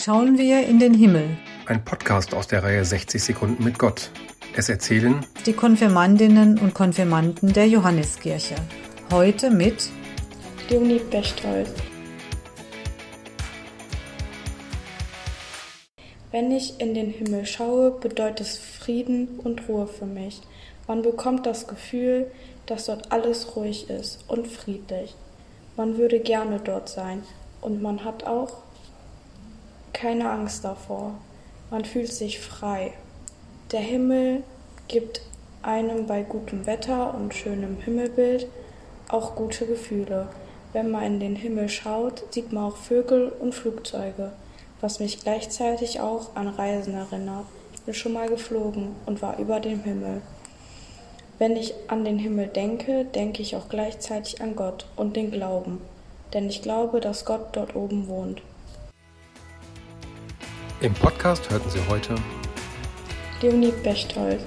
schauen wir in den Himmel. Ein Podcast aus der Reihe 60 Sekunden mit Gott. Es erzählen die Konfirmandinnen und Konfirmanden der Johanneskirche. Heute mit Leonie Bechtolz. Wenn ich in den Himmel schaue, bedeutet es Frieden und Ruhe für mich. Man bekommt das Gefühl, dass dort alles ruhig ist und friedlich. Man würde gerne dort sein und man hat auch keine Angst davor. Man fühlt sich frei. Der Himmel gibt einem bei gutem Wetter und schönem Himmelbild auch gute Gefühle. Wenn man in den Himmel schaut, sieht man auch Vögel und Flugzeuge, was mich gleichzeitig auch an Reisen erinnert. Ich bin schon mal geflogen und war über dem Himmel. Wenn ich an den Himmel denke, denke ich auch gleichzeitig an Gott und den Glauben, denn ich glaube, dass Gott dort oben wohnt. Im Podcast hörten Sie heute Leonie Bechtolz.